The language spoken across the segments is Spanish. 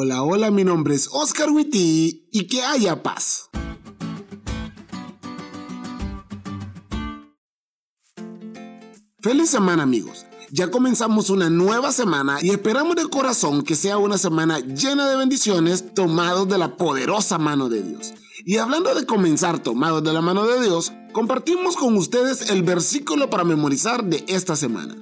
Hola, hola, mi nombre es Oscar Witty y que haya paz. Feliz semana amigos. Ya comenzamos una nueva semana y esperamos de corazón que sea una semana llena de bendiciones tomados de la poderosa mano de Dios. Y hablando de comenzar tomados de la mano de Dios, compartimos con ustedes el versículo para memorizar de esta semana.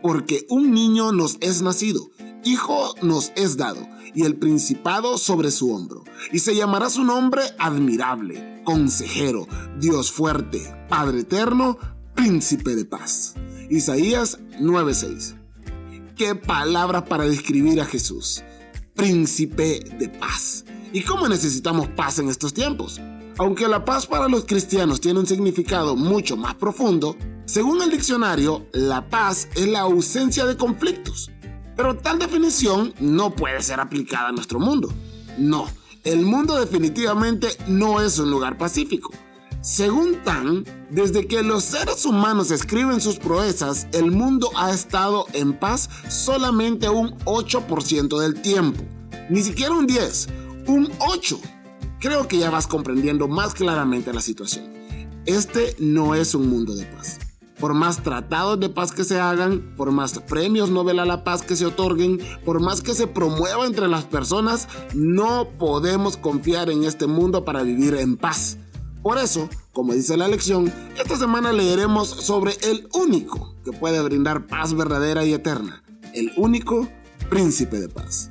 Porque un niño nos es nacido, hijo nos es dado y el principado sobre su hombro. Y se llamará su nombre admirable, consejero, Dios fuerte, Padre eterno, príncipe de paz. Isaías 9:6. Qué palabra para describir a Jesús. Príncipe de paz. ¿Y cómo necesitamos paz en estos tiempos? Aunque la paz para los cristianos tiene un significado mucho más profundo, según el diccionario, la paz es la ausencia de conflictos pero tal definición no puede ser aplicada a nuestro mundo. No, el mundo definitivamente no es un lugar pacífico. Según Tan, desde que los seres humanos escriben sus proezas, el mundo ha estado en paz solamente un 8% del tiempo. Ni siquiera un 10, un 8. Creo que ya vas comprendiendo más claramente la situación. Este no es un mundo de paz por más tratados de paz que se hagan, por más premios Nobel a la paz que se otorguen, por más que se promueva entre las personas, no podemos confiar en este mundo para vivir en paz. Por eso, como dice la lección, esta semana leeremos sobre el único que puede brindar paz verdadera y eterna, el único príncipe de paz.